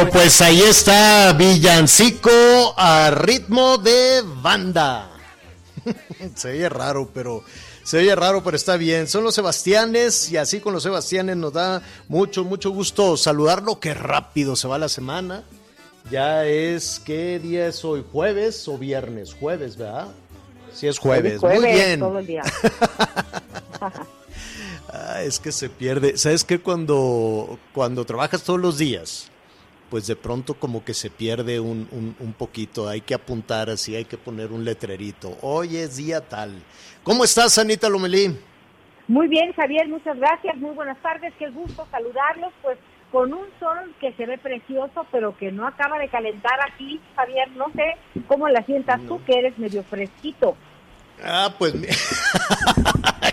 Bueno, pues ahí está Villancico a ritmo de banda. se oye raro, pero se oye raro, pero está bien. Son los Sebastianes y así con los Sebastianes nos da mucho, mucho gusto saludarlo. Qué rápido se va la semana. Ya es, ¿qué día es hoy? ¿Jueves o viernes? Jueves, ¿verdad? Sí, es jueves. Muy bien. Todo el día. Ah, es que se pierde. ¿Sabes qué? Cuando, cuando trabajas todos los días, pues de pronto como que se pierde un, un- un poquito. Hay que apuntar así, hay que poner un letrerito. Hoy es día tal. ¿Cómo estás, Anita Lomelí? Muy bien, Javier, muchas gracias. Muy buenas tardes. Qué gusto saludarlos. Pues con un sol que se ve precioso, pero que no acaba de calentar aquí, Javier. No sé cómo la sientas tú, que eres medio fresquito. Ah, pues... mi-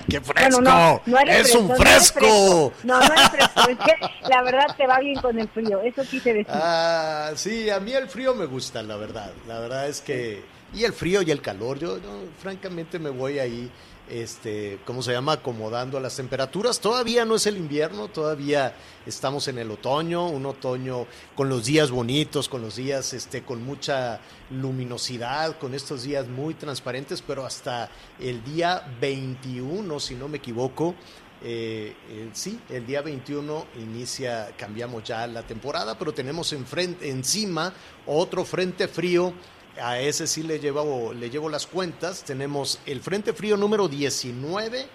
¡Qué fresco! Bueno, no, ¡Es un no eres fresco! No, no eres fresco. Es que la verdad te va bien con el frío. Eso quise decir. Ah, sí, a mí el frío me gusta, la verdad. La verdad es que. Y el frío y el calor, yo no, francamente me voy ahí, este, ¿cómo se llama? Acomodando a las temperaturas. Todavía no es el invierno, todavía estamos en el otoño, un otoño con los días bonitos, con los días, este, con mucha luminosidad, con estos días muy transparentes, pero hasta el día 21, si no me equivoco, eh, eh, sí, el día 21 inicia, cambiamos ya la temporada, pero tenemos enfrente, encima otro frente frío. A ese sí le llevo, le llevo las cuentas. Tenemos el frente frío número 19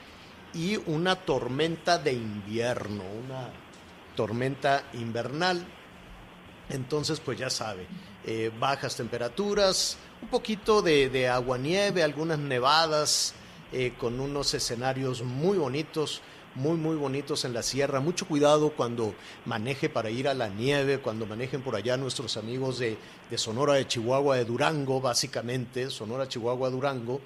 y una tormenta de invierno, una tormenta invernal. Entonces, pues ya sabe, eh, bajas temperaturas, un poquito de, de agua-nieve, algunas nevadas, eh, con unos escenarios muy bonitos, muy, muy bonitos en la sierra. Mucho cuidado cuando maneje para ir a la nieve, cuando manejen por allá nuestros amigos de, de Sonora, de Chihuahua, de Durango, básicamente, Sonora, Chihuahua, Durango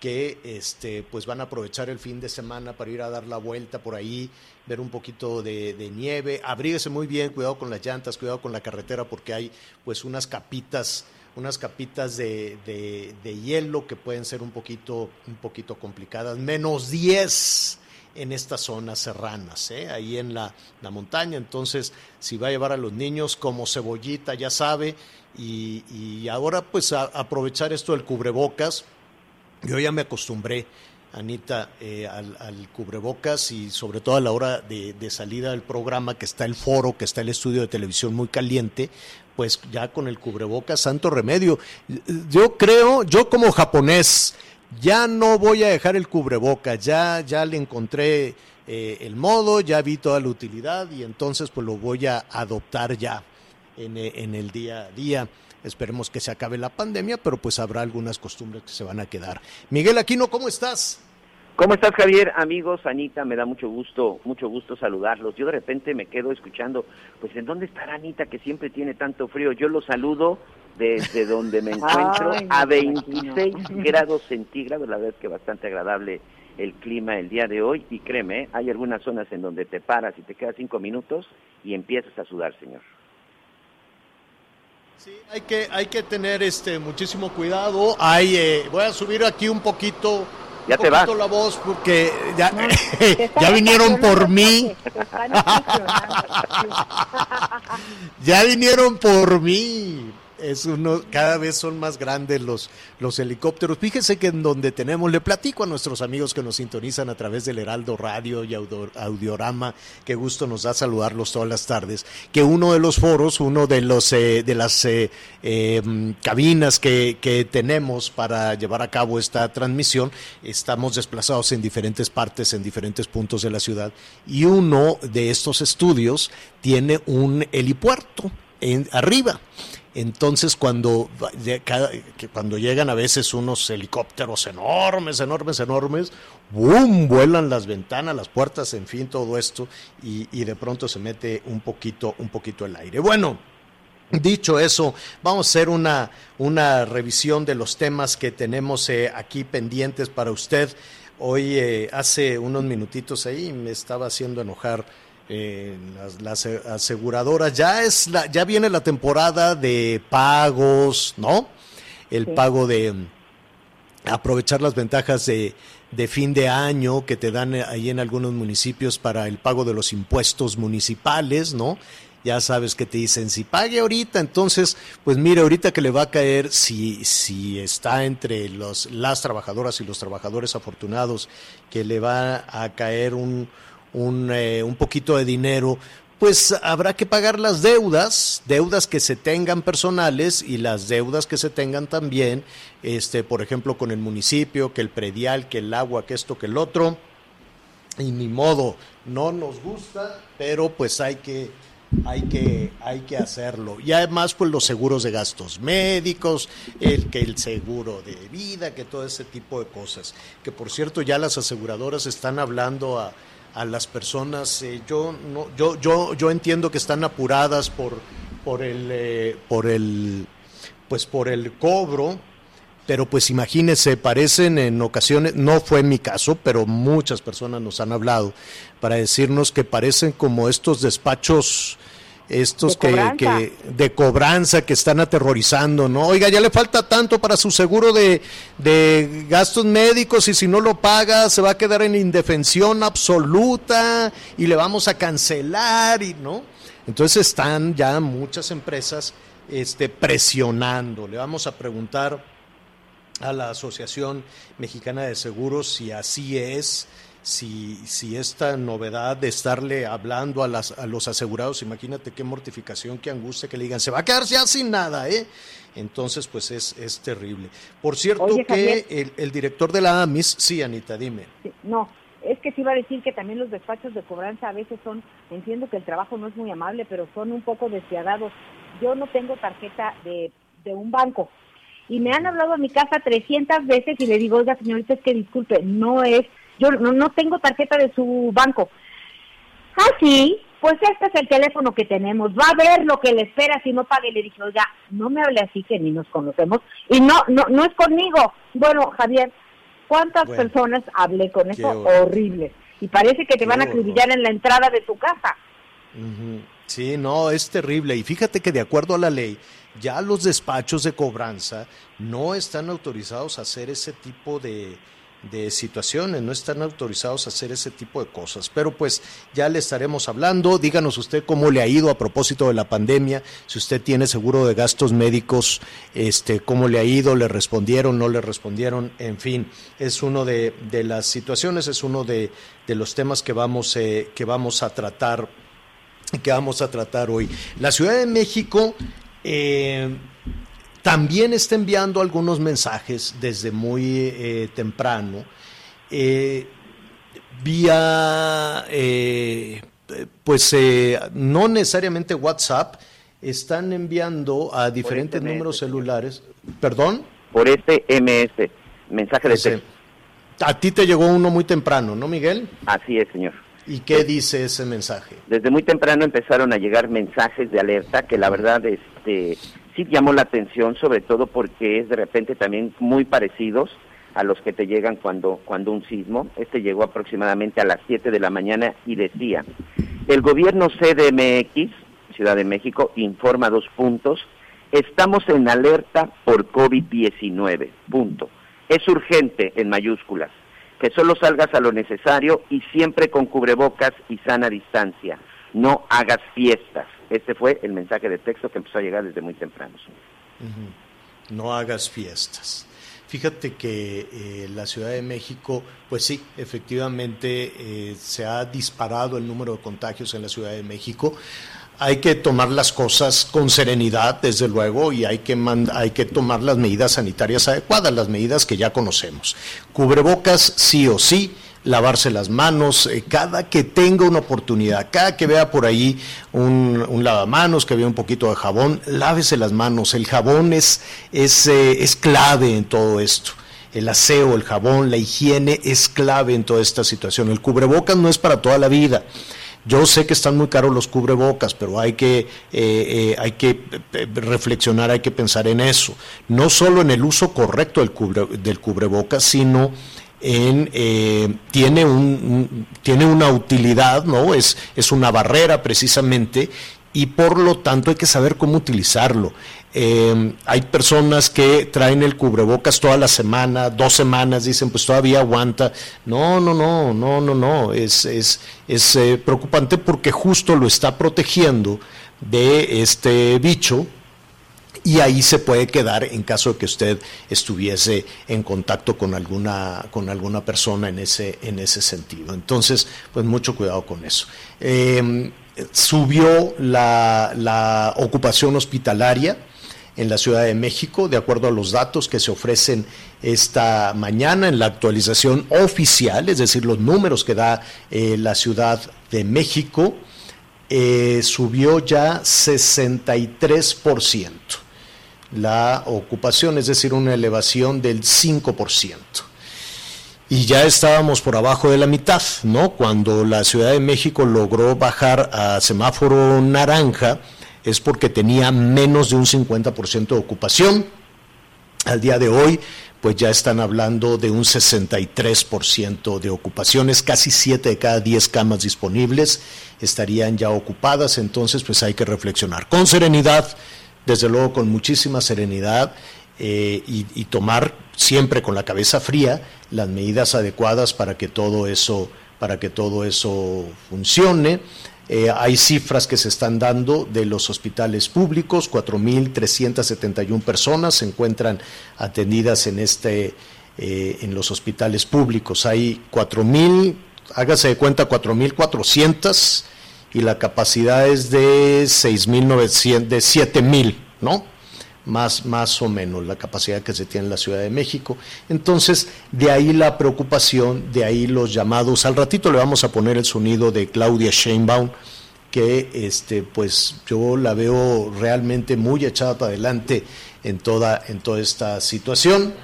que este, pues van a aprovechar el fin de semana para ir a dar la vuelta por ahí, ver un poquito de, nieve, abríguese muy bien, cuidado con las llantas, cuidado con la carretera porque hay pues unas capitas, unas capitas de, de- de hielo que pueden ser un poquito, un poquito complicadas, menos 10 en estas zonas serranas, ¿eh? ahí en la, la montaña. Entonces, si va a llevar a los niños como cebollita, ya sabe, y, y ahora pues a- aprovechar esto del cubrebocas, yo ya me acostumbré, Anita, eh, al, al cubrebocas y sobre todo a la hora de, de salida del programa, que está el foro, que está el estudio de televisión muy caliente, pues ya con el cubrebocas, santo remedio. Yo creo, yo como japonés, ya no voy a dejar el cubrebocas, ya, ya le encontré eh, el modo, ya vi toda la utilidad y entonces pues lo voy a adoptar ya en, eh, en el día a día. Esperemos que se acabe la pandemia, pero pues habrá algunas costumbres que se van a quedar. Miguel Aquino, ¿cómo estás? ¿Cómo estás, Javier? Amigos, Anita, me da mucho gusto, mucho gusto saludarlos. Yo de repente me quedo escuchando, pues, ¿en dónde estará Anita que siempre tiene tanto frío? Yo lo saludo desde donde me encuentro Ay, a me imagino. 26 grados centígrados, la verdad es que bastante agradable el clima el día de hoy y créeme, ¿eh? hay algunas zonas en donde te paras y te quedas cinco minutos y empiezas a sudar, señor. Sí, hay que, hay que tener este muchísimo cuidado. Hay, eh, voy a subir aquí un poquito Ya te vas. la voz porque ya, No, ya vinieron por mí. Ya vinieron por mí. Es uno, cada vez son más grandes los, los helicópteros. Fíjese que en donde tenemos, le platico a nuestros amigos que nos sintonizan a través del Heraldo Radio y Audio- Audiorama, que gusto nos da saludarlos todas las tardes, que uno de los foros, uno de los eh, de las eh, mm, cabinas que, que tenemos para llevar a cabo esta transmisión, estamos desplazados en diferentes partes, en diferentes puntos de la ciudad, y uno de estos estudios tiene un helipuerto en, arriba. Entonces, cuando, cuando llegan a veces unos helicópteros enormes, enormes, enormes, ¡boom! Vuelan las ventanas, las puertas, en fin, todo esto, y, y de pronto se mete un poquito, un poquito el aire. Bueno, Dicho eso, vamos a hacer una, una revisión de los temas que tenemos eh, aquí pendientes para usted. Hoy, eh, hace unos minutitos ahí, me estaba haciendo enojar eh, las, las aseguradoras. Ya, es la, ya viene la temporada de pagos, ¿no? El pago de mm, aprovechar las ventajas de, de fin de año que te dan eh, ahí en algunos municipios para el pago de los impuestos municipales, ¿no? Ya sabes que te dicen, si pague ahorita, entonces, pues mire, ahorita que le va a caer, si, si está entre los, las trabajadoras y los trabajadores afortunados, que le va a caer un, un, eh, un poquito de dinero, pues habrá que pagar las deudas, deudas que se tengan personales y las deudas que se tengan también, este, por ejemplo, con el municipio, que el predial, que el agua, que esto, que el otro. Y ni modo, no nos gusta, pero pues hay que, hay que, hay que hacerlo. Y además, pues los seguros de gastos médicos, el que el seguro de vida, que todo ese tipo de cosas. Que por cierto, ya las aseguradoras están hablando a, a las personas. eh, yo no, yo, yo, yo entiendo que están apuradas por, por el, eh, por el, pues por el cobro pero pues imagínense, parecen en ocasiones, no fue mi caso, pero muchas personas nos han hablado para decirnos que parecen como estos despachos, estos De que, que de cobranza que están aterrorizando, ¿no? Oiga, ya le falta tanto para su seguro de, de gastos médicos y si no lo paga se va a quedar en indefensión absoluta y le vamos a cancelar y no. Entonces están ya muchas empresas este, presionando. Le vamos a preguntar a la Asociación Mexicana de Seguros si así es, si, si esta novedad de estarle hablando a, las, a los asegurados, imagínate qué mortificación, qué angustia que le digan, se va a quedar ya sin nada, ¿eh? Entonces, pues es, es terrible. Por cierto Oye, que el, el director de la AMIS, sí, Anita, dime. Sí, No, es que te iba a decir que también los despachos de cobranza a veces son, entiendo que el trabajo no es muy amable, pero son un poco despiadados. Yo no tengo tarjeta de, de un banco y me han hablado a mi casa 300 veces y le digo, oiga señorita, es que disculpe, no es, yo no, no tengo tarjeta de su banco. Ah, sí, pues este es el teléfono que tenemos, va a ver lo que le espera si no pague. Le dije, oiga, no me hable así que ni nos conocemos y no, no, no es conmigo. Bueno, Javier, ¿cuántas Bueno. personas hablé con eso? horror. Horrible. Y parece que te Qué van a acribillar en la entrada de tu casa. Sí, no, es terrible. Y fíjate que de acuerdo a la ley, ya los despachos de cobranza no están autorizados a hacer ese tipo de, de situaciones, no están autorizados a hacer ese tipo de cosas. Pero pues ya le estaremos hablando. Díganos usted cómo le ha ido a propósito de la pandemia, si usted tiene seguro de gastos médicos, este, cómo le ha ido, le respondieron, no le respondieron, en fin, es uno de, de las situaciones, es uno de, de los temas que vamos, eh, que vamos a tratar que vamos a tratar hoy. La Ciudad de México eh, también está enviando algunos mensajes desde muy eh, temprano, eh, vía, eh, pues eh, no necesariamente WhatsApp, están enviando a diferentes SMS, números celulares. ¿Perdón? Por este MS, mensaje de texto. A ti te llegó uno muy temprano, ¿no, Miguel? Así es, señor. ¿Y qué dice ese mensaje? Desde muy temprano empezaron a llegar mensajes de alerta que la verdad este sí llamó la atención, sobre todo porque es de repente también muy parecidos a los que te llegan cuando cuando un sismo. Este llegó aproximadamente a las 7 de la mañana y decía, el gobierno CDMX, Ciudad de México, informa dos puntos, estamos en alerta por COVID-19, punto. Es urgente en mayúsculas. que solo salgas a lo necesario y siempre con cubrebocas y sana distancia. No hagas fiestas. Este fue el mensaje de texto que empezó a llegar desde muy temprano. No hagas fiestas. Fíjate que eh, la Ciudad de México, pues sí, efectivamente eh, se ha disparado el número de contagios en la Ciudad de México. Hay que tomar las cosas con serenidad, desde luego, y hay que, hay que tomar las medidas sanitarias adecuadas, las medidas que ya conocemos. Cubrebocas sí o sí, lavarse las manos, eh, cada que tenga una oportunidad, cada que vea por ahí un, un, lavamanos, que vea un poquito de jabón, lávese las manos. El jabón es, es, eh, es clave en todo esto. El aseo, el jabón, la higiene es clave en toda esta situación. El cubrebocas no es para toda la vida. Yo sé que están muy caros los cubrebocas, pero hay que, eh, hay que reflexionar, hay que pensar en eso. No solo en el uso correcto del, cubre, del cubrebocas, sino eh, tiene, un, tiene una utilidad, ¿no? Es, es una barrera precisamente y por lo tanto hay que saber cómo utilizarlo. Eh, hay personas que traen el cubrebocas toda la semana, dos semanas, dicen, pues todavía aguanta. No, no, no, no, no, no. Es, es, es eh, preocupante porque justo lo está protegiendo de este bicho y ahí se puede quedar en caso de que usted estuviese en contacto con alguna, con alguna persona en ese, en ese sentido. Entonces, pues mucho cuidado con eso. Eh, subió la, la ocupación hospitalaria en la Ciudad de México, de acuerdo a los datos que se ofrecen esta mañana en la actualización oficial, es decir, los números que da eh, la Ciudad de México, eh, subió ya 63% la ocupación, es decir, una elevación del 5%. Y ya estábamos por abajo de la mitad, ¿no? Cuando la Ciudad de México logró bajar a semáforo naranja, es porque tenía menos de un 50% de ocupación. Al día de hoy, pues ya están hablando de un 63% de ocupaciones, casi 7 de cada 10 camas disponibles estarían ya ocupadas, entonces pues hay que reflexionar con serenidad, desde luego con muchísima serenidad eh, y, tomar siempre con la cabeza fría las medidas adecuadas para que todo eso, para que todo eso funcione. Eh, hay cifras que se están dando de los hospitales públicos, 4.371 personas se encuentran atendidas en, este, eh, en los hospitales públicos. Hay 4.000, hágase de cuenta, 4.400 y la capacidad es de 6.900, de 7.000, ¿no? Más, más o menos la capacidad que se tiene en la Ciudad de México. Entonces, de ahí la preocupación, de ahí los llamados. Al ratito le vamos a poner el sonido de Claudia Sheinbaum, que este, pues yo la veo realmente muy echada para adelante en toda, en toda esta situación.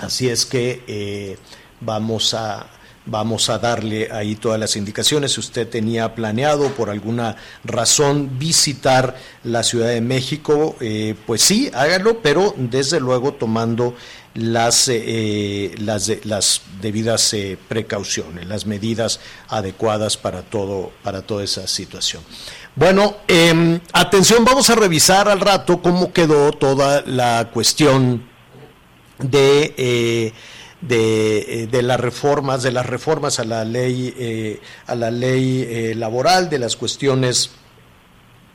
Así es que eh, vamos a, vamos a darle ahí todas las indicaciones. Si usted tenía planeado por alguna razón visitar la Ciudad de México, eh, pues sí, hágalo, pero desde luego tomando las, eh, las, las debidas eh, precauciones, las medidas adecuadas para, todo, para toda esa situación. Bueno, eh, atención, vamos a revisar al rato cómo quedó toda la cuestión de eh, de, de, las reformas, de las reformas a la ley, eh, a la ley eh, laboral, de las cuestiones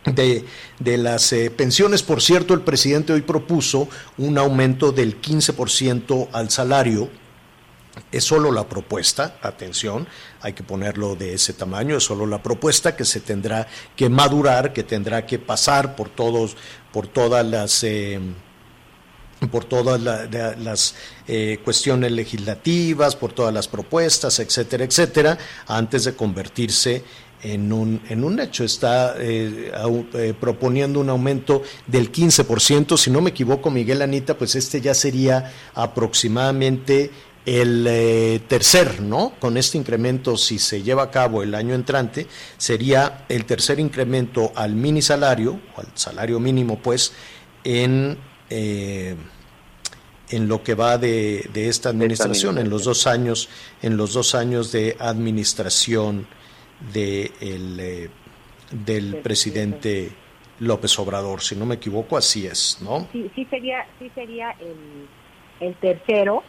de, de las eh, pensiones. Por cierto, el presidente hoy propuso un aumento del 15% al salario. Es solo la propuesta, atención, hay que ponerlo de ese tamaño, es solo la propuesta que se tendrá que madurar, que tendrá que pasar por todos, por todas las eh, por todas la, la, las eh, cuestiones legislativas, por todas las propuestas, etcétera, etcétera, antes de convertirse en un, en un hecho. Está eh, eh, proponiendo un aumento del 15%. Si no me equivoco, Miguel Anita, pues este ya sería aproximadamente el eh, tercer, ¿no? Con este incremento, si se lleva a cabo el año entrante, sería el tercer incremento al mini salario, o al salario mínimo, pues, en eh, en lo que va de, de esta administración, en los dos años, en los dos años de administración de el, eh, del presidente. López Obrador, si no me equivoco, así es, ¿no? Sí, sí sería, sí sería el, el tercero,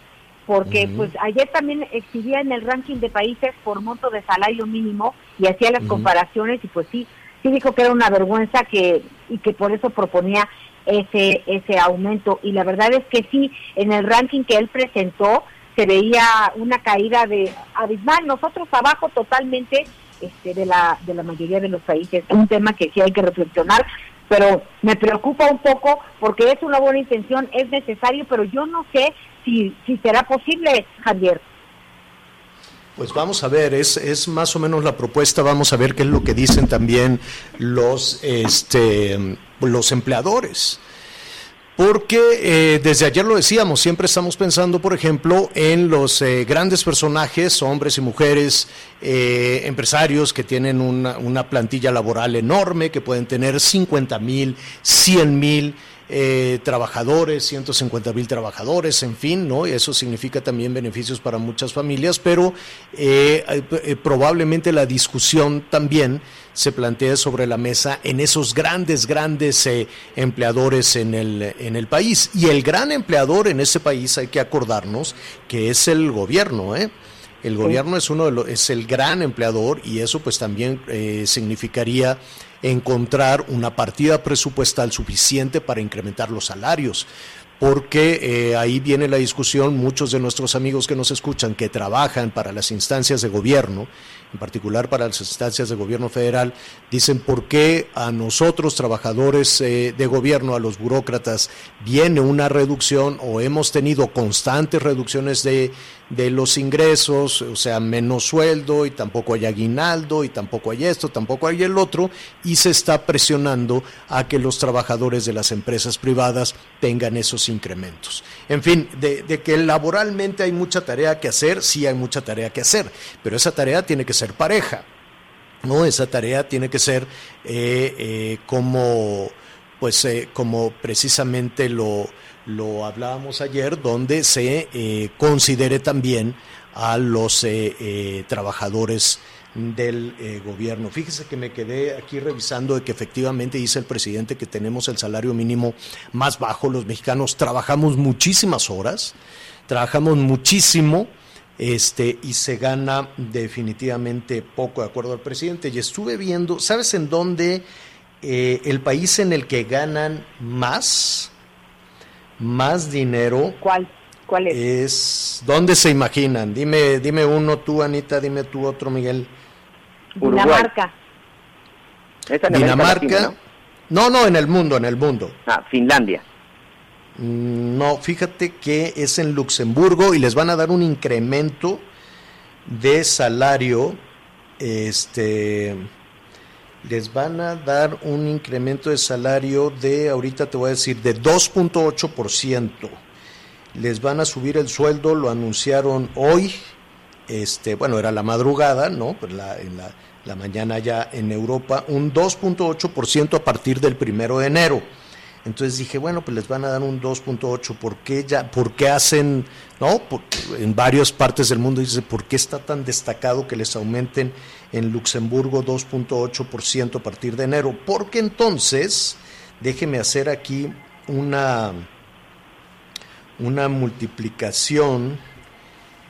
porque pues ayer también exhibía en el ranking de países por monto de salario mínimo y hacía las comparaciones y pues sí, sí dijo que era una vergüenza que y que por eso proponía ese ese aumento. Y la verdad es que sí, en el ranking que él presentó se veía una caída de abismal, nosotros abajo totalmente este, de la de la mayoría de los países, un tema que sí hay que reflexionar, pero me preocupa un poco porque es una buena intención, es necesario, pero yo no sé si, si será posible, Javier. Pues vamos a ver, es, es más o menos la propuesta, vamos a ver qué es lo que dicen también los, este, los empleadores. Porque eh, desde ayer lo decíamos, siempre estamos pensando, por ejemplo, en los eh, grandes personajes, hombres y mujeres, eh, empresarios que tienen una, plantilla laboral enorme, que pueden tener 50 mil, 100 mil eh, trabajadores, 150 mil trabajadores, en fin, ¿no? Y eso significa también beneficios para muchas familias, pero eh, eh, probablemente la discusión también se plantea sobre la mesa en esos grandes, grandes eh, empleadores en el, en el país. Y el gran empleador en ese país, hay que acordarnos, que es el gobierno, ¿eh? El gobierno es uno de los, es el gran empleador y eso pues también eh, significaría encontrar una partida presupuestal suficiente para incrementar los salarios porque eh, ahí viene la discusión, muchos de nuestros amigos que nos escuchan, que trabajan para las instancias de gobierno, en particular para las instancias de gobierno federal, dicen por qué a nosotros, trabajadores eh, de gobierno, a los burócratas, viene una reducción o hemos tenido constantes reducciones de, de los ingresos, o sea, menos sueldo y tampoco hay aguinaldo y tampoco hay esto, tampoco hay el otro, y se está presionando a que los trabajadores de las empresas privadas tengan esos incrementos. En fin, de, que laboralmente hay mucha tarea que hacer, sí hay mucha tarea que hacer, pero esa tarea tiene que ser pareja, ¿no? Esa tarea tiene que ser eh, eh, como, pues, eh, como precisamente lo, lo hablábamos ayer, donde se eh, considere también a los eh, eh, trabajadores del eh, gobierno. Fíjese que me quedé aquí revisando de que efectivamente dice el presidente que tenemos el salario mínimo más bajo. Los mexicanos trabajamos muchísimas horas, trabajamos muchísimo este, y se gana definitivamente poco, de acuerdo al presidente. Y estuve viendo, ¿sabes en dónde eh, el país en el que ganan más, más dinero? ¿Cuál? ¿Cuál es? Es, ¿dónde se imaginan? Dime, dime uno tú, Anita, dime tú otro, Miguel. Dinamarca. Dinamarca. ¿no? no, en el mundo, en el mundo. Ah, Finlandia. Mm, No, fíjate que es en Luxemburgo y les van a dar un incremento de salario. Este les van a dar un incremento de salario de, ahorita te voy a decir, de 2.8%. Les van a subir el sueldo, lo anunciaron hoy, este, bueno, era la madrugada, ¿no? Pues la, en la, la mañana ya en Europa, un 2.8% a partir del primero de enero. Entonces dije, bueno, pues les van a dar un 2.8, ¿por qué ya, por qué hacen, no? En varias partes del mundo dice, ¿por qué está tan destacado que les aumenten en Luxemburgo 2.8% a partir de enero? Porque entonces, déjeme hacer aquí una, una multiplicación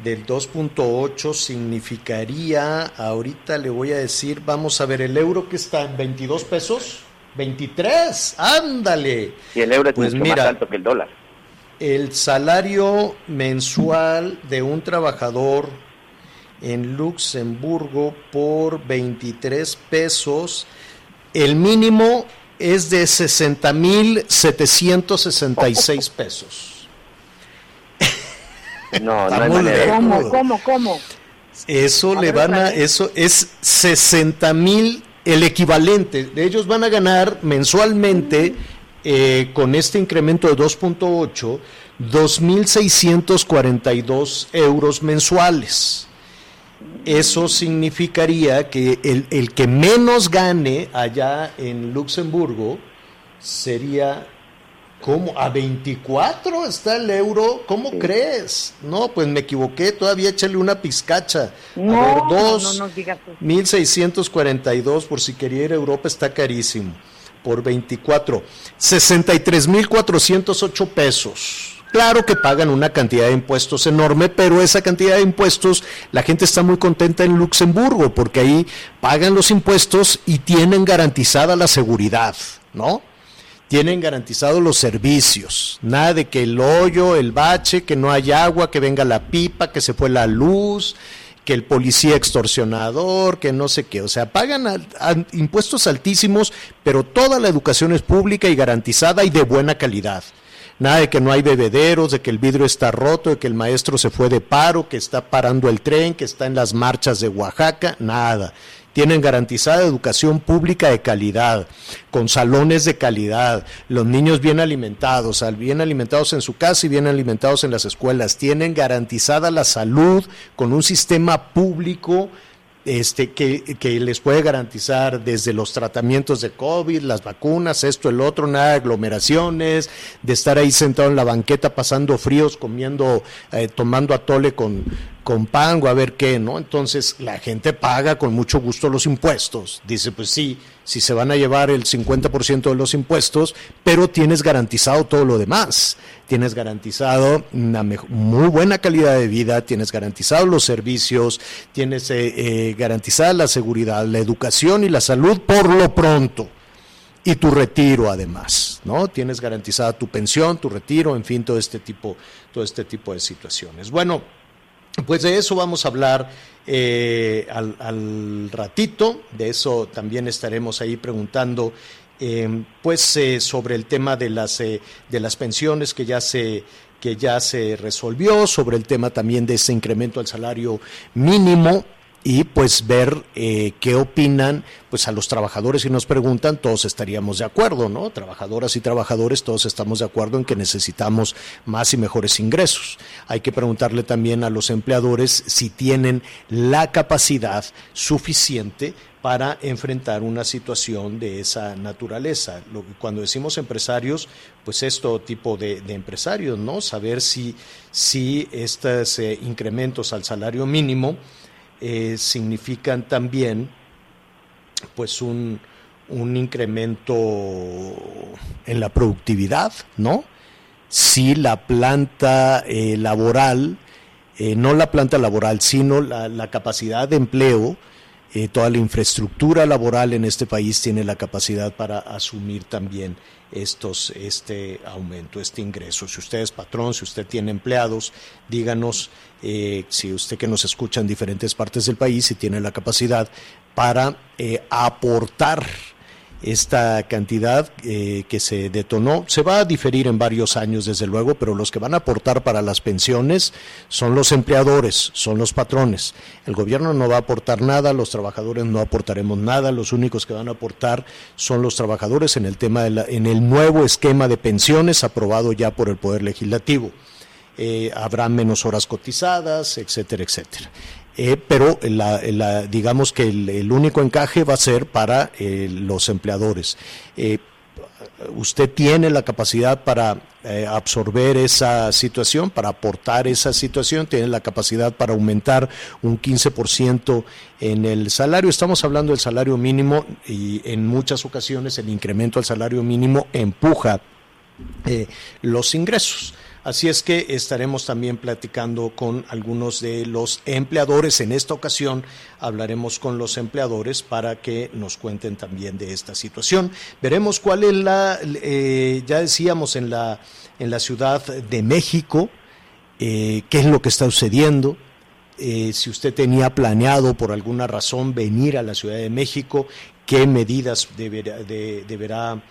del 2.8 significaría, ahorita le voy a decir, vamos a ver, el euro que está en 22 pesos. 23, ándale. Y el euro es pues mucho mira, más alto que el dólar. El salario mensual de un trabajador en Luxemburgo por 23 pesos, el mínimo es de 60.766 pesos. No, no hay manera. ¿Cómo, cómo, cómo? Eso a le ver, van a, eso es 60 mil el equivalente. Ellos van a ganar mensualmente, eh, con este incremento de 2.8, 2.642 euros mensuales. Eso significaría que el, el, que menos gane allá en Luxemburgo sería ¿Cómo? ¿A 24 está el euro? ¿Cómo sí. crees? No, pues me equivoqué, todavía échale una pizcacha. No, a ver, dos, no, no, no digas eso. 1642, por si quería ir a Europa, está carísimo. Por 24. 63,408 pesos. Claro que pagan una cantidad de impuestos enorme, pero esa cantidad de impuestos la gente está muy contenta en Luxemburgo porque ahí pagan los impuestos y tienen garantizada la seguridad, ¿no? Tienen garantizados los servicios, nada de que el hoyo, el bache, que no hay agua, que venga la pipa, que se fue la luz, que el policía extorsionador, que no sé qué. O sea, pagan impuestos altísimos, pero toda la educación es pública y garantizada y de buena calidad. Nada de que no hay bebederos, de que el vidrio está roto, de que el maestro se fue de paro, que está parando el tren, que está en las marchas de Oaxaca, nada. Tienen garantizada educación pública de calidad, con salones de calidad, los niños bien alimentados, bien alimentados en su casa y bien alimentados en las escuelas. Tienen garantizada la salud con un sistema público este, que, que, les puede garantizar desde los tratamientos de COVID, las vacunas, esto, el otro, nada de aglomeraciones, de estar ahí sentado en la banqueta pasando fríos, comiendo, eh, tomando atole con, con pan o a ver qué, ¿no? Entonces la gente paga con mucho gusto los impuestos. Dice, pues sí, si se van a llevar el 50% de los impuestos, pero tienes garantizado todo lo demás. Tienes garantizado una muy buena calidad de vida, tienes garantizado los servicios, tienes eh, eh, garantizada la seguridad, la educación y la salud por lo pronto. Y tu retiro además, ¿no? Tienes garantizada tu pensión, tu retiro, en fin, todo este tipo, todo este tipo de situaciones. Bueno, pues de eso vamos a hablar eh, al, ratito, de eso también estaremos ahí preguntando, eh, pues eh, sobre el tema de las de las pensiones que ya se que ya se resolvió, sobre el tema también de ese incremento al salario mínimo y pues ver eh, qué opinan pues a los trabajadores si nos preguntan todos estaríamos de acuerdo no trabajadoras y trabajadores todos estamos de acuerdo en que necesitamos más y mejores ingresos hay que preguntarle también a los empleadores si tienen la capacidad suficiente para enfrentar una situación de esa naturaleza. Lo, cuando decimos empresarios, pues es todo tipo de, empresarios, ¿no? Saber si, si estos eh, incrementos al salario mínimo eh, significan también pues un, incremento en la productividad, ¿no? Si la planta eh, laboral, eh, no la planta laboral, sino la capacidad de empleo, eh, toda la infraestructura laboral en este país tiene la capacidad para asumir también estos, este aumento, este ingreso. Si usted es patrón, si usted tiene empleados, díganos eh, si usted que nos escucha en diferentes partes del país, si tiene la capacidad para eh, aportar esta cantidad eh, que se detonó. Se va a diferir en varios años, desde luego, pero los que van a aportar para las pensiones son los empleadores, son los patrones. El gobierno no va a aportar nada, los trabajadores no aportaremos nada, los únicos que van a aportar son los trabajadores en el tema de en el nuevo esquema de pensiones aprobado ya por el Poder Legislativo. Eh, habrá menos horas cotizadas, etcétera, etcétera. Eh, pero digamos que el, único encaje va a ser para eh, los empleadores. Eh, usted tiene la capacidad para absorber esa situación, para aportar esa situación, tiene la capacidad para aumentar un 15% en el salario. Estamos hablando del salario mínimo y en muchas ocasiones el incremento al salario mínimo empuja los ingresos. Así es que estaremos también platicando con algunos de los empleadores. En esta ocasión hablaremos con los empleadores para que nos cuenten también de esta situación. Veremos cuál es la, eh, ya decíamos en la, en la Ciudad de México, eh, qué es lo que está sucediendo. Eh, si usted tenía planeado por alguna razón venir a la Ciudad de México, qué medidas deberá, deberá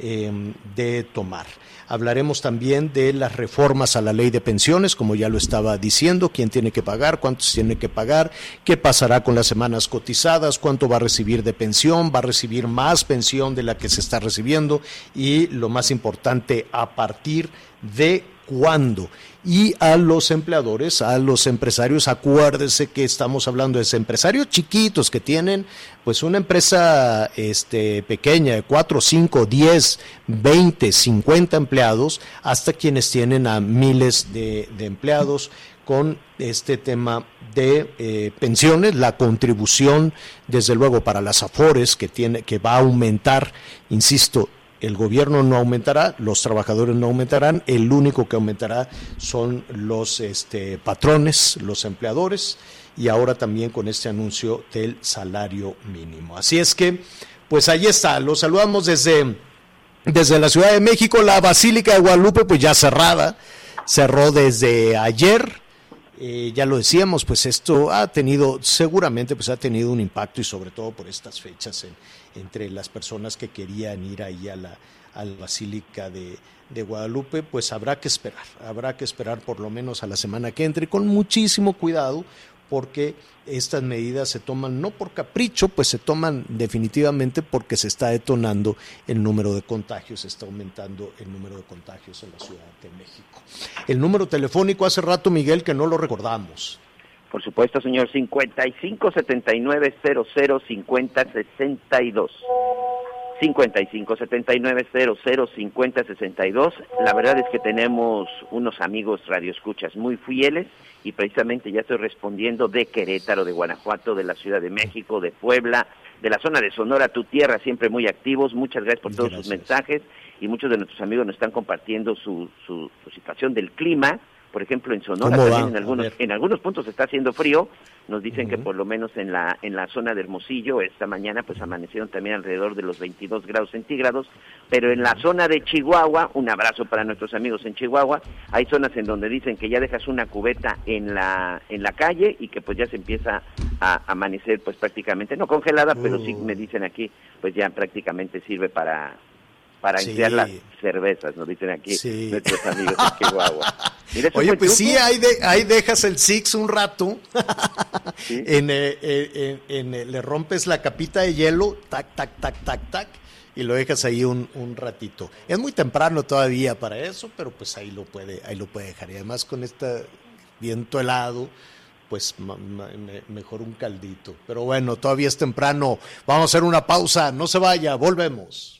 de tomar. Hablaremos también de las reformas a la ley de pensiones, como ya lo estaba diciendo, quién tiene que pagar, cuántos tiene que pagar, qué pasará con las semanas cotizadas, cuánto va a recibir de pensión, va a recibir más pensión de la que se está recibiendo y lo más importante, a partir de cuándo. Y a los empleadores, a los empresarios, acuérdese que estamos hablando de empresarios chiquitos que tienen pues una empresa este, pequeña de 4, 5, 10, 20, 50 empleados, hasta quienes tienen a miles de, empleados con este tema de eh, pensiones, la contribución, desde luego, para las AFORES, que, tiene, que va a aumentar, insisto, el gobierno no aumentará, los trabajadores no aumentarán, el único que aumentará son los este, patrones, los empleadores, y ahora también con este anuncio del salario mínimo. Así es que, pues ahí está, los saludamos desde, desde la Ciudad de México, la Basílica de Guadalupe, pues ya cerrada, cerró desde ayer. Eh, ya lo decíamos, pues esto ha tenido, seguramente pues ha tenido un impacto y sobre todo por estas fechas entre las personas que querían ir ahí a la, a la Basílica de, de Guadalupe, pues habrá que esperar, habrá que esperar por lo menos a la semana que entre con muchísimo cuidado, porque estas medidas se toman no por capricho, pues se toman definitivamente porque se está detonando el número de contagios, se está aumentando el número de contagios en la Ciudad de México. El número telefónico hace rato, Miguel, que no lo recordamos. Por supuesto, señor, 55 79 00 50 62. 55 79 00 50 62. La verdad es que tenemos unos amigos radioescuchas muy fieles y precisamente ya estoy respondiendo de Querétaro, de Guanajuato, de la Ciudad de México, de Puebla, de la zona de Sonora, tu tierra, siempre muy activos. Muchas gracias por todos sus mensajes y muchos de nuestros amigos nos están compartiendo su, su, su situación del clima por ejemplo en Sonora también en algunos en algunos puntos está haciendo frío. Nos dicen que por lo menos en la en la zona de Hermosillo esta mañana pues amanecieron también alrededor de los 22 grados centígrados. Pero en la zona de Chihuahua un abrazo para nuestros amigos en Chihuahua. Hay zonas en donde dicen que ya dejas una cubeta en la en la calle y que pues ya se empieza a amanecer pues prácticamente no congelada pero sí me dicen aquí pues ya prácticamente sirve para para sí. las cervezas, nos dicen aquí nuestros amigos de Chihuahua. Oye, pues sí, ahí, de, ahí dejas el Six un rato, ¿Sí? en, eh, en, en, en, le rompes la capita de hielo, tac, tac, tac, tac, tac, y lo dejas ahí un, un, ratito. Es muy temprano todavía para eso, pero pues ahí lo puede, ahí lo puede dejar. Y además con este viento helado, pues mejor un caldito. Pero bueno, todavía es temprano. Vamos a hacer una pausa, no se vaya, volvemos.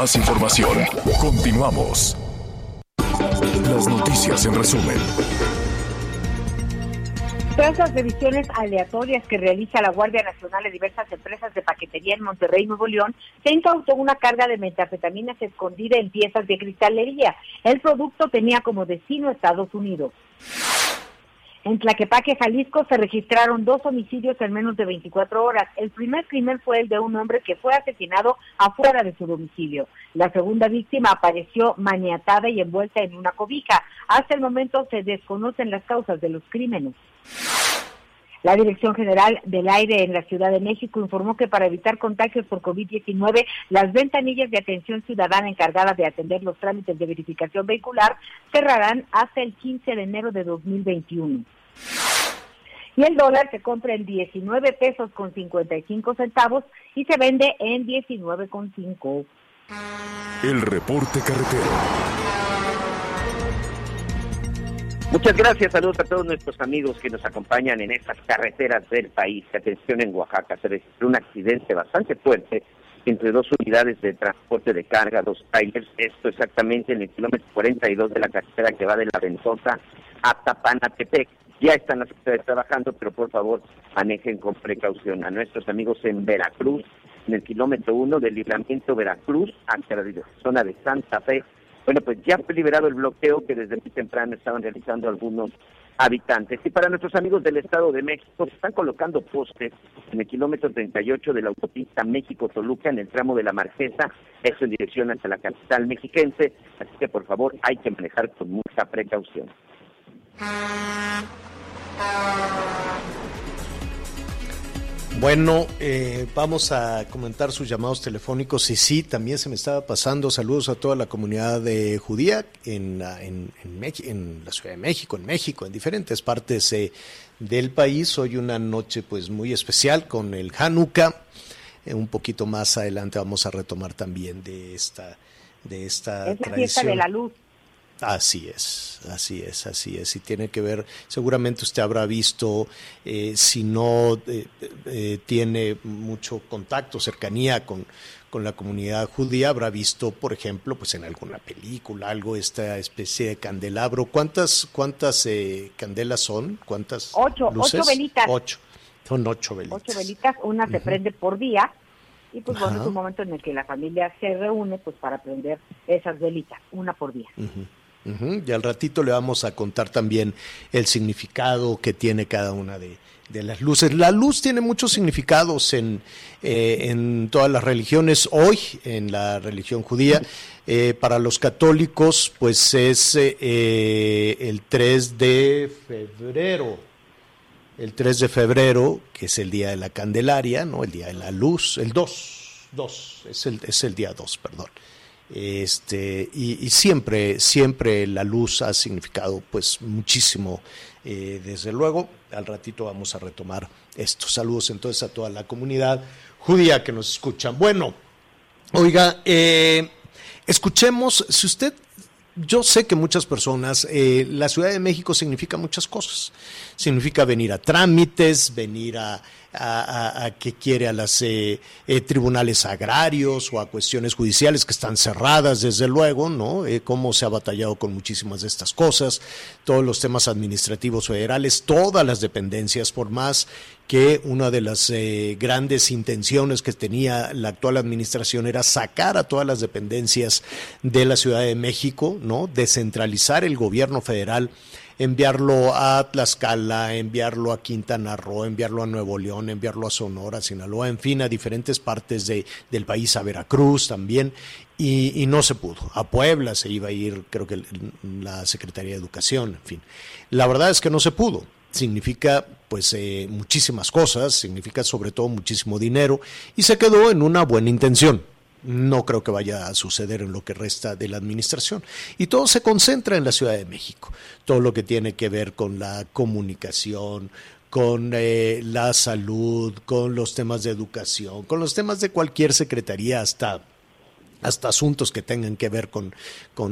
Más información. Continuamos. Las noticias en resumen. Tras las revisiones aleatorias que realiza la Guardia Nacional de diversas empresas de paquetería en Monterrey, Nuevo León, se incautó una carga de metanfetaminas escondida en piezas de cristalería. El producto tenía como destino Estados Unidos. En Tlaquepaque, Jalisco, se registraron dos homicidios en menos de 24 horas. El primer crimen fue el de un hombre que fue asesinado afuera de su domicilio. La segunda víctima apareció maniatada y envuelta en una cobija. Hasta el momento se desconocen las causas de los crímenes. La Dirección General del Aire en la Ciudad de México informó que para evitar contagios por COVID-19, las ventanillas de atención ciudadana encargadas de atender los trámites de verificación vehicular cerrarán hasta el 15 de enero de 2021. Y el dólar se compra en 19 pesos con 55 centavos y se vende en 19 con 5. El reporte carretero. Muchas gracias, saludos a todos nuestros amigos que nos acompañan en estas carreteras del país. Atención en Oaxaca, se registró un accidente bastante fuerte entre dos unidades de transporte de carga, dos trailers, esto exactamente en el kilómetro 42 de la carretera que va de la Ventosa a Tapanatepec. Ya están las autoridades trabajando, pero por favor manejen con precaución. A nuestros amigos en Veracruz, en el kilómetro 1 del libramiento Veracruz hacia la zona de Santa Fe, bueno, pues ya fue liberado el bloqueo que desde muy temprano estaban realizando algunos habitantes. Y para nuestros amigos del Estado de México, se están colocando postes en el kilómetro 38 de la autopista México-Toluca, en el tramo de la Marquesa, eso en dirección hacia la capital mexiquense. Así que, por favor, hay que manejar con mucha precaución. Bueno, eh, vamos a comentar sus llamados telefónicos y sí, también se me estaba pasando saludos a toda la comunidad de judía en, en, en, en la Ciudad de México, en México, en diferentes partes eh, del país. Hoy una noche pues muy especial con el Hanukkah. Eh, un poquito más adelante vamos a retomar también de esta, de esta es la tradición. fiesta de la luz. Así es, así es, así es. Y tiene que ver, seguramente usted habrá visto, eh, si no eh, eh, tiene mucho contacto, cercanía con, con la comunidad judía, habrá visto, por ejemplo, pues en alguna película, algo, esta especie de candelabro. ¿Cuántas, cuántas eh, candelas son? ¿Cuántas Ocho, luces? ocho velitas. Ocho. Son ocho velitas. Ocho velitas, una se prende por día. Y pues bueno, es un momento en el que la familia se reúne pues para prender esas velitas, una por día. Y al ratito le vamos a contar también el significado que tiene cada una de, de las luces. La luz tiene muchos significados en, eh, en todas las religiones. Hoy, en la religión judía, eh, para los católicos, pues es eh, el 3 de febrero. El 3 de febrero, que es el día de la Candelaria, ¿no? El día de la luz, el 2, 2, es el, es el día 2, perdón. Este, y, siempre, siempre la luz ha significado pues muchísimo, eh, desde luego. Al ratito vamos a retomar estos saludos entonces a toda la comunidad judía que nos escuchan. Bueno, oiga, eh, escuchemos, si usted yo sé que muchas personas, eh, la Ciudad de México significa muchas cosas. Significa venir a trámites, venir a, a, a- a que quiere a los tribunales agrarios o a cuestiones judiciales que están cerradas, desde luego, ¿no? Eh, cómo se ha batallado con muchísimas de estas cosas, todos los temas administrativos federales, todas las dependencias, por más que una de las eh, grandes intenciones que tenía la actual administración era sacar a todas las dependencias de la Ciudad de México, ¿no? Descentralizar el gobierno federal, enviarlo a Tlaxcala, enviarlo a Quintana Roo, enviarlo a Nuevo León, enviarlo a Sonora, Sinaloa, en fin, a diferentes partes de, del país, a Veracruz también, y, y no se pudo. A Puebla se iba a ir, creo que la Secretaría de Educación, en fin. La verdad es que no se pudo significa pues eh, muchísimas cosas, significa sobre todo muchísimo dinero y se quedó en una buena intención. No creo que vaya a suceder en lo que resta de la administración. Y todo se concentra en la Ciudad de México. Todo lo que tiene que ver con la comunicación, con eh, la salud, con los temas de educación, con los temas de cualquier secretaría hasta hasta asuntos que tengan que ver con,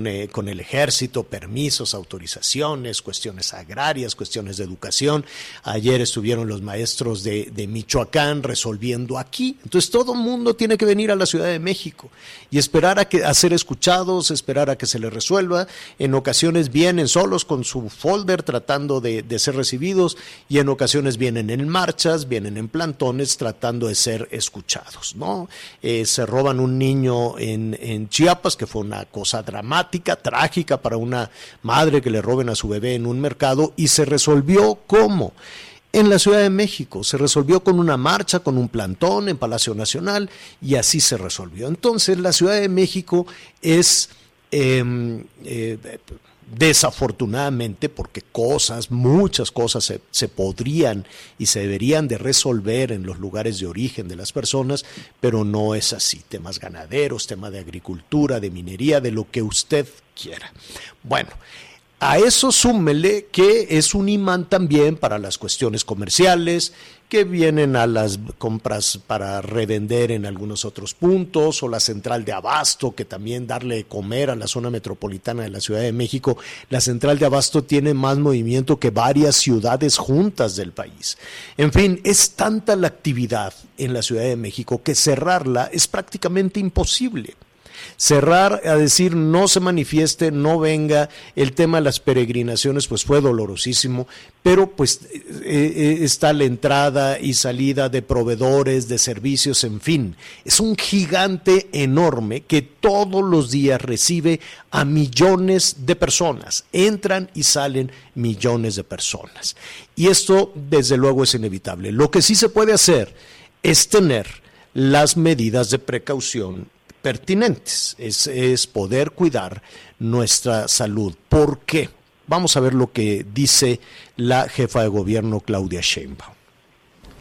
eh, con el ejército, permisos, autorizaciones, cuestiones agrarias, cuestiones de educación. Ayer estuvieron los maestros de, Michoacán resolviendo aquí. Entonces todo mundo tiene que venir a la Ciudad de México y esperar a, que, a ser escuchados, esperar a que se les resuelva. En ocasiones vienen solos con su folder tratando de, de ser recibidos y en ocasiones vienen en marchas, vienen en plantones tratando de ser escuchados. ¿no? Eh, se roban un niño en, en Chiapas, que fue una cosa dramática, trágica para una madre que le roben a su bebé en un mercado y se resolvió cómo. En la Ciudad de México se resolvió con una marcha, con un plantón en Palacio Nacional y así se resolvió. Entonces la Ciudad de México es eh, eh, desafortunadamente, porque cosas, muchas cosas se, se, podrían y se deberían de resolver en los lugares de origen de las personas, pero no es así. Temas ganaderos, tema de agricultura, de minería, de lo que usted quiera. Bueno. A eso súmele que es un imán también para las cuestiones comerciales, que vienen a las compras para revender en algunos otros puntos, o la central de abasto, que también darle comer a la zona metropolitana de la Ciudad de México. La central de abasto tiene más movimiento que varias ciudades juntas del país. En fin, es tanta la actividad en la Ciudad de México que cerrarla es prácticamente imposible cerrar a decir no se manifieste, no venga, el tema de las peregrinaciones pues fue dolorosísimo, pero pues eh, está la entrada y salida de proveedores, de servicios, en fin, es un gigante enorme que todos los días recibe a millones de personas, entran y salen millones de personas. Y esto desde luego es inevitable. Lo que sí se puede hacer es tener las medidas de precaución pertinentes, es, es, poder cuidar nuestra salud. ¿Por qué? Vamos a ver lo que dice la jefa de gobierno Claudia Sheinbaum.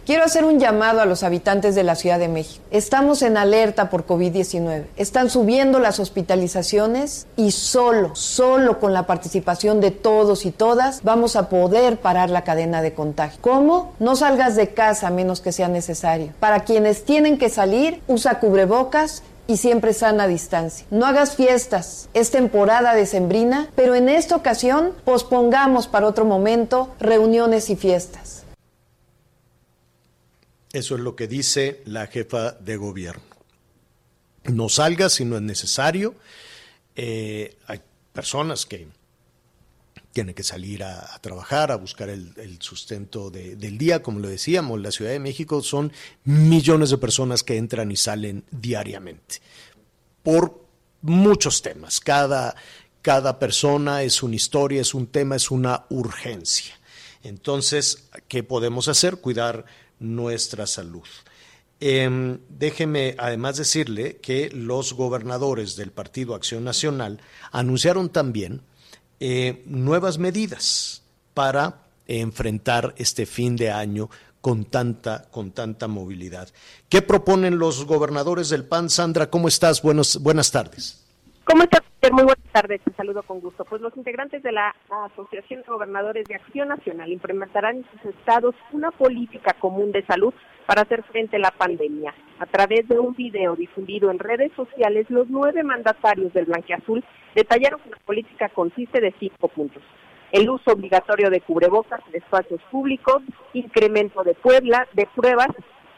Quiero hacer un llamado a los habitantes de la Ciudad de México. Estamos en alerta por COVID-19. Están subiendo las hospitalizaciones y solo, solo con la participación de todos y todas vamos a poder parar la cadena de contagio. ¿Cómo? No salgas de casa a menos que sea necesario. Para quienes tienen que salir, usa cubrebocas y siempre sana distancia. No hagas fiestas, es temporada decembrina, pero en esta ocasión pospongamos para otro momento reuniones y fiestas. Eso es lo que dice la jefa de gobierno. No salga si no es necesario. Eh, hay personas que tienen que salir a, trabajar, a buscar el, sustento del día, como lo decíamos, la Ciudad de México son millones de personas que entran y salen diariamente por muchos temas. Cada, cada persona es una historia, es un tema, es una urgencia. Entonces, ¿qué podemos hacer? Cuidar nuestra salud. Em, déjeme además decirle que los gobernadores del Partido Acción Nacional anunciaron también eh, nuevas medidas para enfrentar este fin de año con tanta, con tanta movilidad. ¿Qué proponen los gobernadores del PAN? Sandra, ¿cómo estás? Buenos, buenas tardes. ¿Cómo estás? Muy buenas tardes, te saludo con gusto. Pues los integrantes de la Asociación de Gobernadores de Acción Nacional implementarán en sus estados una política común de salud para hacer frente a la pandemia. A través de un video difundido en redes sociales, los nueve mandatarios del Blanqueazul detallaron que la política consiste de cinco puntos. El uso obligatorio de cubrebocas en espacios públicos, incremento de Puebla, de pruebas,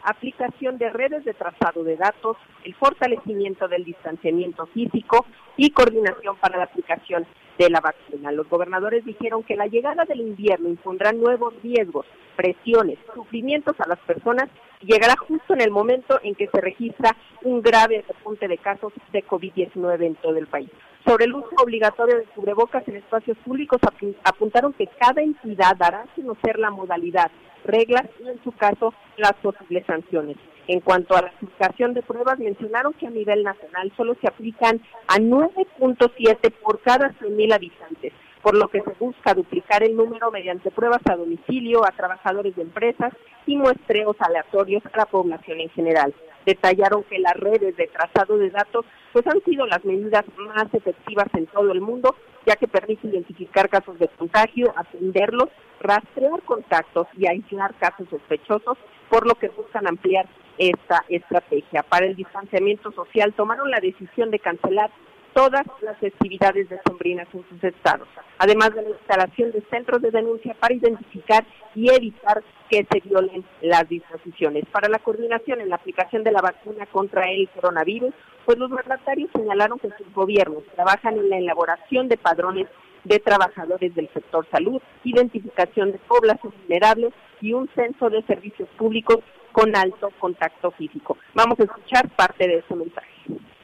aplicación de redes de trazado de datos, el fortalecimiento del distanciamiento físico y coordinación para la aplicación de la vacuna. Los gobernadores dijeron que la llegada del invierno impondrá nuevos riesgos, presiones, sufrimientos a las personas y llegará justo en el momento en que se registra un grave repunte de casos de COVID-19 en todo el país. Sobre el uso obligatorio de cubrebocas en espacios públicos apuntaron que cada entidad dará a conocer la modalidad, reglas y en su caso las posibles sanciones. En cuanto a la aplicación de pruebas, mencionaron que a nivel nacional solo se aplican a 9.7 por cada 100.000 habitantes, por lo que se busca duplicar el número mediante pruebas a domicilio, a trabajadores de empresas y muestreos aleatorios a la población en general. Detallaron que las redes de trazado de datos pues han sido las medidas más efectivas en todo el mundo, ya que permite identificar casos de contagio, atenderlos, rastrear contactos y aislar casos sospechosos, por lo que buscan ampliar esta estrategia. Para el distanciamiento social tomaron la decisión de cancelar todas las festividades decembrinas en sus estados, además de la instalación de centros de denuncia para identificar y evitar que se violen las disposiciones. Para la coordinación en la aplicación de la vacuna contra el coronavirus, pues los mandatarios señalaron que sus gobiernos trabajan en la elaboración de padrones de trabajadores del sector salud, identificación de población vulnerables y un censo de servicios públicos con alto contacto físico. Vamos a escuchar parte de ese mensaje.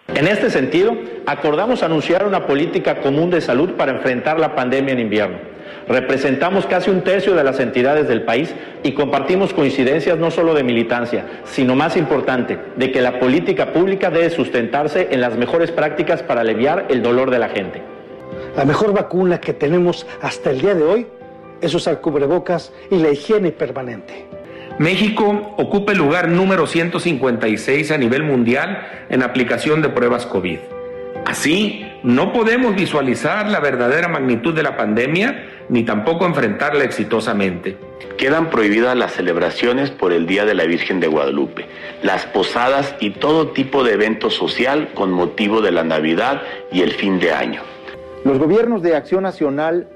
En este sentido, acordamos anunciar una política común de salud para enfrentar la pandemia en invierno. Representamos casi un tercio de las entidades del país y compartimos coincidencias no solo de militancia, sino más importante, de que la política pública debe sustentarse en las mejores prácticas para aliviar el dolor de la gente. La mejor vacuna que tenemos hasta el día de hoy es usar cubrebocas y la higiene permanente. México ocupa el lugar número 156 a nivel mundial en aplicación de pruebas COVID. Así, no podemos visualizar la verdadera magnitud de la pandemia ni tampoco enfrentarla exitosamente. Quedan prohibidas las celebraciones por el Día de la Virgen de Guadalupe, las posadas y todo tipo de evento social con motivo de la Navidad y el fin de año. Los gobiernos de acción nacional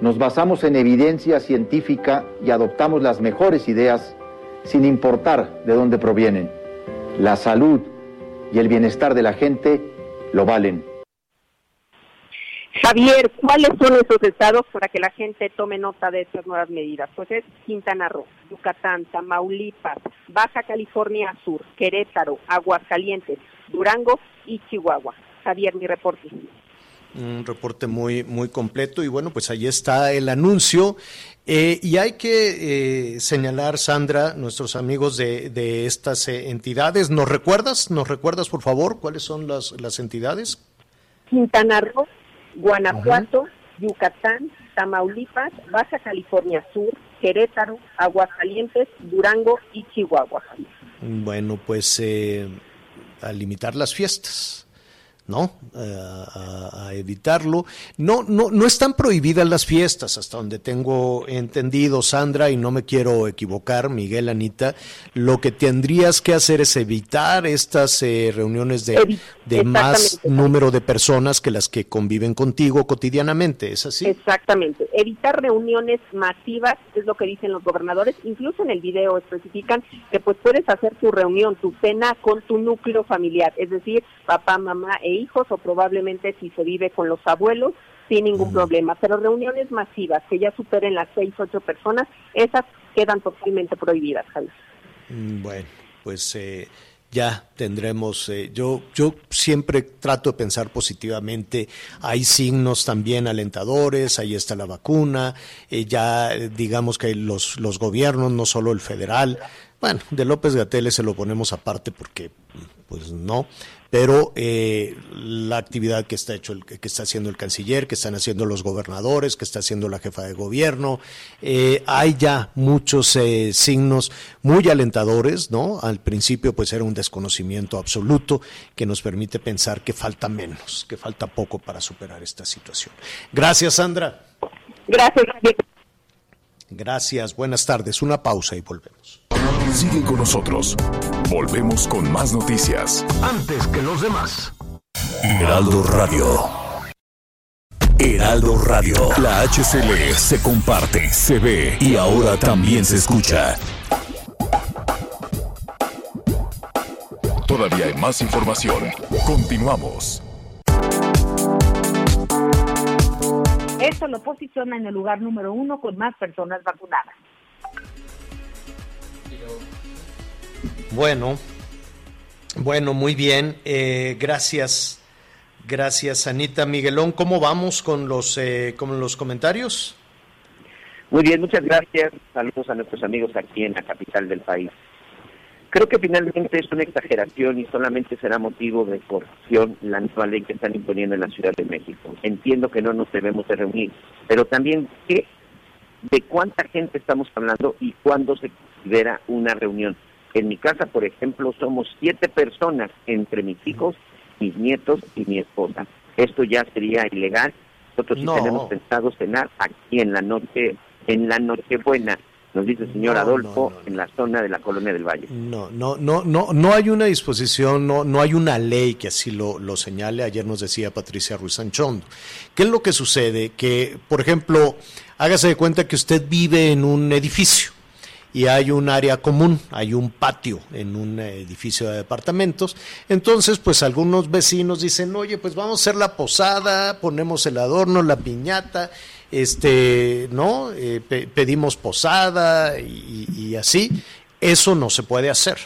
nos basamos en evidencia científica y adoptamos las mejores ideas sin importar de dónde provienen. La salud y el bienestar de la gente lo valen. Javier, ¿cuáles son esos estados para que la gente tome nota de estas nuevas medidas? Pues es Quintana Roo, Yucatán, Tamaulipas, Baja California Sur, Querétaro, Aguascalientes, Durango y Chihuahua. Javier, mi reporte un reporte muy, muy completo y bueno, pues ahí está el anuncio. Eh, y hay que eh, señalar, Sandra, nuestros amigos de, de estas eh, entidades. ¿Nos recuerdas? ¿Nos recuerdas, por favor, cuáles son las, las entidades? Quintana Roo, Guanajuato, Yucatán, Tamaulipas, Baja California Sur, Querétaro, Aguascalientes, Durango y Chihuahua. Bueno, pues a limitar las fiestas ¿no? Eh, a, a, evitarlo. No, no, no están prohibidas las fiestas, hasta donde tengo entendido, Sandra, y no me quiero equivocar, Miguel, Anita. Lo que tendrías que hacer es evitar estas eh, reuniones de, de más número de personas que las que conviven contigo cotidianamente, ¿es así? Exactamente. Evitar reuniones masivas, es lo que dicen los gobernadores. Incluso en el video especifican que pues puedes hacer tu reunión, tu cena con tu núcleo familiar, es decir, papá, mamá e hijos o probablemente si se vive con los abuelos sin ningún problema, pero reuniones masivas que ya superen las seis, ocho personas, esas quedan totalmente prohibidas, Javier. Mm, bueno, pues eh, ya tendremos, eh, yo, yo siempre trato de pensar positivamente, hay signos también alentadores, ahí está la vacuna, eh, ya digamos que los, los gobiernos, no solo el federal, bueno, de López Gatelle se lo ponemos aparte porque pues no, pero eh, la actividad que está hecho el, que está haciendo el canciller, que están haciendo los gobernadores, que está haciendo la jefa de gobierno, eh, hay ya muchos eh, signos muy alentadores, ¿no? Al principio pues era un desconocimiento absoluto que nos permite pensar que falta menos, que falta poco para superar esta situación. Gracias, Sandra. Gracias, Gracias, buenas tardes. Una pausa y volvemos. Sigue con nosotros. Volvemos con más noticias. Antes que los demás. Heraldo Radio. Heraldo Radio. La HCL se comparte, se ve y ahora también se escucha. Todavía hay más información. Continuamos. Esto lo posiciona en el lugar número uno con más personas vacunadas. Bueno, bueno, muy bien. Eh, gracias, gracias, Anita Miguelón. ¿Cómo vamos con los, eh, con los comentarios? Muy bien, muchas gracias. Saludos a nuestros amigos aquí en la capital del país. Creo que finalmente es una exageración y solamente será motivo de corrupción la nueva ley que están imponiendo en la Ciudad de México. Entiendo que no nos debemos de reunir, pero también ¿qué, de cuánta gente estamos hablando y cuándo se considera una reunión. En mi casa, por ejemplo, somos siete personas entre mis hijos, mis nietos y mi esposa. Esto ya sería ilegal. Nosotros sí tenemos pensado cenar aquí en la noche, en la Nochebuena nos dice el señor No, Adolfo, no, no, en la zona de la Colonia del Valle. No, no, no, no, no hay una disposición, no, no hay una ley que así lo, lo señale. Ayer nos decía Patricia Ruiz Sanchondo. ¿Qué es lo que sucede? Que, por ejemplo, hágase de cuenta que usted vive en un edificio y hay un área común, hay un patio en un edificio de departamentos. Entonces, pues algunos vecinos dicen, oye, pues vamos a hacer la posada, ponemos el adorno, la piñata, este, ¿no? Eh, pe- pedimos posada y, así. Eso no se puede hacer.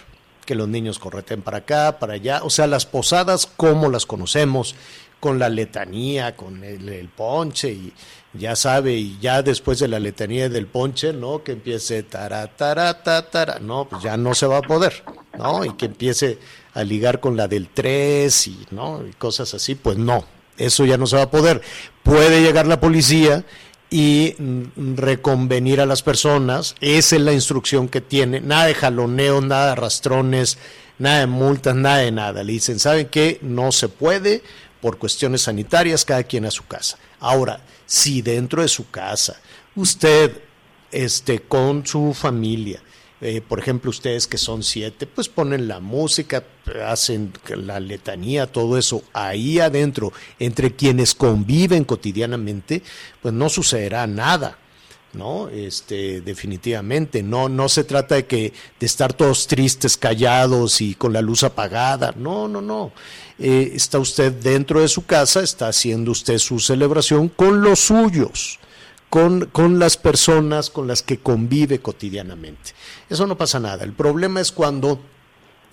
Que los niños correten para acá, para allá. O sea, las posadas como las conocemos, con la letanía, con el ponche y ya sabe, y ya después de la letanía del ponche, ¿no? Que empiece tara, tara, ta, tara, no, pues ya no se va a poder, ¿no? Y que empiece a ligar con la del 3 y, ¿no? Y cosas así, pues no, eso ya no se va a poder. Puede llegar la policía y mm, reconvenir a las personas, esa es la instrucción que tiene, nada de jaloneos, nada de arrastrones, nada de multas, nada de nada. Le dicen, ¿saben qué? No se puede por cuestiones sanitarias, cada quien a su casa. Ahora, si dentro de su casa usted este, con su familia, eh, por ejemplo, ustedes que son siete, pues ponen la música, hacen la letanía, todo eso ahí adentro, entre quienes conviven cotidianamente, pues no sucederá nada. ¿No? Este, definitivamente, no, no se trata de que de estar todos tristes, callados y con la luz apagada, no, no, no. Eh, está usted dentro de su casa, está haciendo usted su celebración con los suyos, con, con las personas con las que convive cotidianamente. Eso no pasa nada. El problema es cuando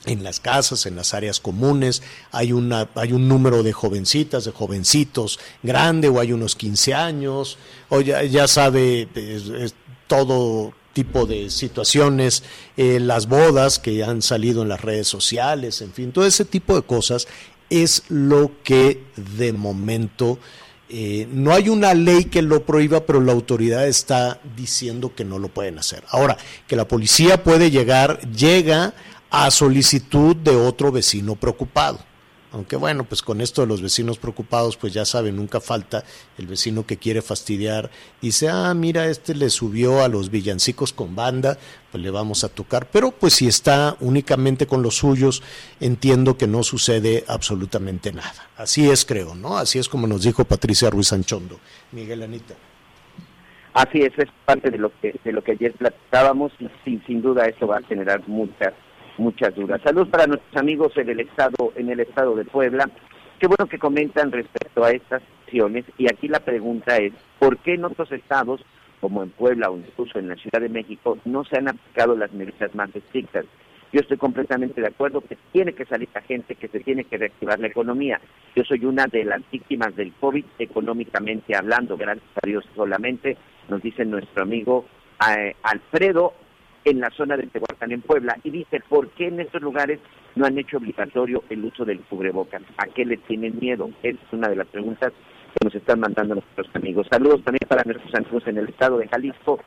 en las casas, en las áreas comunes, hay, una, hay un número de jovencitas, de jovencitos grande, o hay unos 15 años, o ya, sabe es todo tipo de situaciones, eh, las bodas que han salido en las redes sociales, en fin, todo ese tipo de cosas es lo que de momento eh, no hay una ley que lo prohíba, pero la autoridad está diciendo que no lo pueden hacer. Ahora, que la policía puede llegar, llega a solicitud de otro vecino preocupado. Aunque bueno, pues con esto de los vecinos preocupados, pues ya saben, nunca falta el vecino que quiere fastidiar. Dice, ah, mira, este le subió a los villancicos con banda, pues le vamos a tocar. Pero pues si está únicamente con los suyos, entiendo que no sucede absolutamente nada. Así es, creo, ¿no? Así es como nos dijo Patricia Ruiz Anchondo. Miguel Anita. Así es, es parte de lo que de lo que ayer platicábamos y sin, sin duda eso va a generar muchas muchas dudas. Saludos para nuestros amigos en el estado en el estado de Puebla. Qué bueno que comentan respecto a estas acciones y aquí la pregunta es ¿por qué en otros estados como en Puebla o incluso en la Ciudad de México no se han aplicado las medidas más estrictas? Yo estoy completamente de acuerdo que tiene que salir la gente, que se tiene que reactivar la economía. Yo soy una de las víctimas del COVID económicamente hablando, gracias a Dios solamente, nos dice nuestro amigo eh, Alfredo en la zona de Tehuacán en Puebla y dice, ¿por qué en estos lugares no han hecho obligatorio el uso del cubrebocas? ¿A qué le tienen miedo? Es una de las preguntas que nos están mandando nuestros amigos. Saludos también para nuestros amigos en el estado de Jalisco,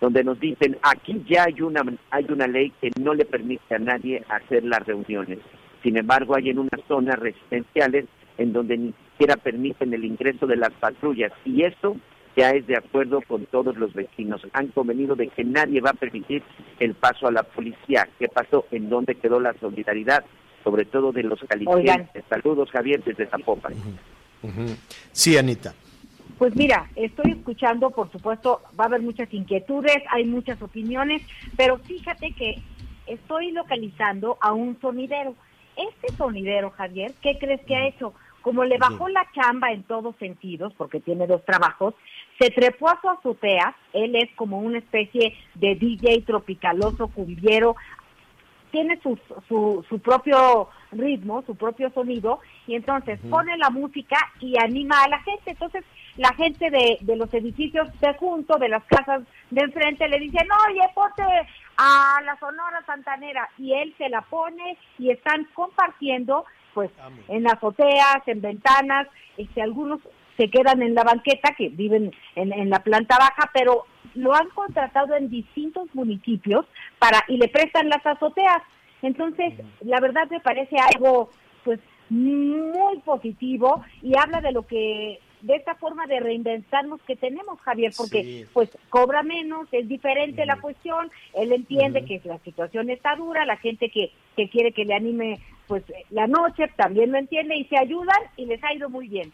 donde nos dicen, aquí ya hay una, hay una ley que no le permite a nadie hacer las reuniones. Sin embargo, hay en unas zonas residenciales en donde ni siquiera permiten el ingreso de las patrullas y eso ya es de acuerdo con todos los vecinos. Han convenido de que nadie va a permitir el paso a la policía. ¿Qué pasó? ¿En dónde quedó la solidaridad? Sobre todo de los calicienses. Saludos, Javier, desde Zapopan. Sí, Anita. Pues mira, estoy escuchando, por supuesto, va a haber muchas inquietudes, hay muchas opiniones, pero fíjate que estoy localizando a un sonidero. Este sonidero, Javier, ¿qué crees que ha hecho? Como le bajó la chamba en todos sentidos, porque tiene dos trabajos, se trepó a su azotea, él es como una especie de DJ tropicaloso, cumbiero, tiene su, su, su propio ritmo, su propio sonido, y entonces pone la música y anima a la gente. Entonces, la gente de, de los edificios de junto, de las casas de enfrente, le dicen, oye, ponte a la Sonora Santanera, y él se la pone y están compartiendo, pues, en azoteas, en ventanas, este, algunos se quedan en la banqueta, que viven en, en la planta baja, pero lo han contratado en distintos municipios para y le prestan las azoteas. Entonces, la verdad me parece algo pues muy positivo y habla de lo que de esta forma de reinventarnos que tenemos, Javier, porque Sí. pues cobra menos, es diferente la cuestión, él entiende que la situación está dura, la gente que, que quiere que le anime pues la noche también lo entiende y se ayudan y les ha ido muy bien.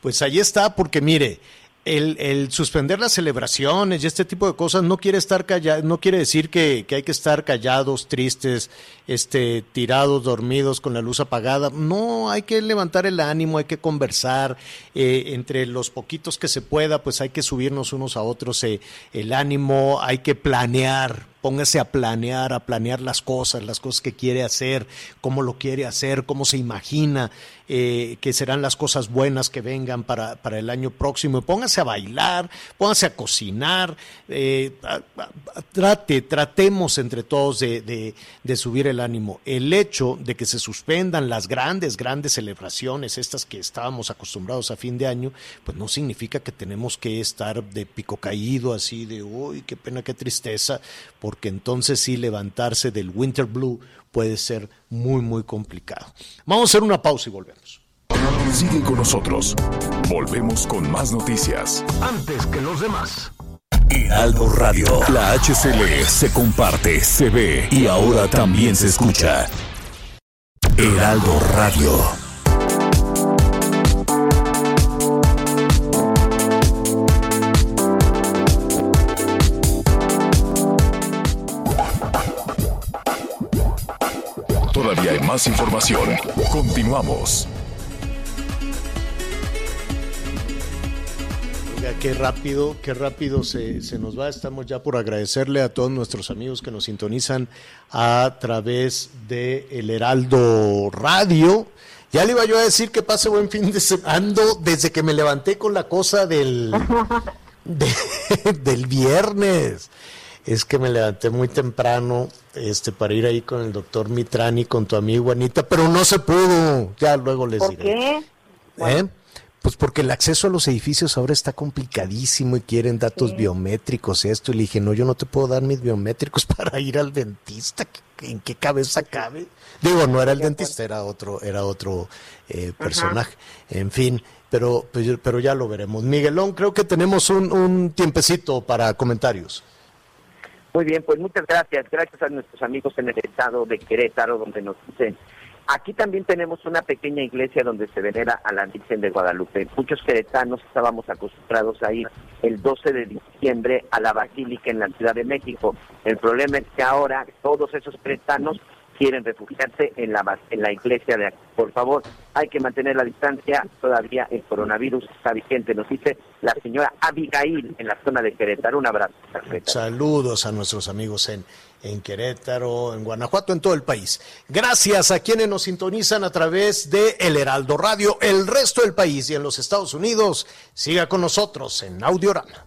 Pues ahí está, porque mire, el, el suspender las celebraciones y este tipo de cosas no quiere estar callado, no quiere decir que, que hay que estar callados, tristes, este, tirados, dormidos, con la luz apagada. No, hay que levantar el ánimo, hay que conversar eh, entre los poquitos que se pueda, pues hay que subirnos unos a otros eh, el ánimo, hay que planear, póngase a planear, a planear las cosas, las cosas que quiere hacer, cómo lo quiere hacer, cómo se imagina eh, que serán las cosas buenas que vengan para, para el año próximo. Póngase a bailar, póngase a cocinar, eh, trate, tratemos entre todos de, de- de subir el ánimo. El hecho de que se suspendan las grandes, grandes celebraciones, estas que estábamos acostumbrados a fin de año, pues no significa que tenemos que estar de pico caído, así de, uy, qué pena, qué tristeza, porque entonces sí levantarse del winter blue puede ser muy, muy complicado. Vamos a hacer una pausa y volvemos. Sigue con nosotros. Volvemos con más noticias. Antes que los demás. Heraldo Radio. La HCL se comparte, se ve y ahora también se escucha. Heraldo Radio. Más información. Continuamos. Oiga, qué rápido, qué rápido se, se nos va. Estamos ya por agradecerle a todos nuestros amigos que nos sintonizan a través de El Heraldo Radio. Ya le iba yo a decir que pase buen fin de semana. Ando desde que me levanté con la cosa del, de- del viernes. Es que me levanté muy temprano este, para ir ahí con el doctor Mitrani, con tu amigo Anita, pero no se pudo. Ya luego les ¿Por diré. qué? ¿Eh? Pues porque el acceso a los edificios ahora está complicadísimo y quieren datos biométricos, esto. Y le dije, no, yo no te puedo dar mis biométricos para ir al dentista. ¿En qué cabeza cabe? Digo, no era el dentista, era otro, era otro eh, personaje. En fin, pero, pues, pero ya lo veremos. Miguelón, creo que tenemos un, un tiempecito para comentarios. Muy bien, pues muchas gracias. Gracias a nuestros amigos en el estado de Querétaro, donde nos dicen. Aquí también tenemos una pequeña iglesia donde se venera a la Virgen de Guadalupe. Muchos queretanos estábamos acostumbrados a ir el 12 de diciembre a la Basílica en la Ciudad de México. El problema es que ahora todos esos queretanos quieren refugiarse en la en la iglesia de aquí. Por favor, hay que mantener la distancia. Todavía el coronavirus está vigente, nos dice la señora Abigail en la zona de Querétaro. Un abrazo. Saludos a nuestros amigos en, en Querétaro, en Guanajuato, en todo el país. Gracias a quienes nos sintonizan a través de El Heraldo Radio, el resto del país y en los Estados Unidos. Siga con nosotros en Audiorama.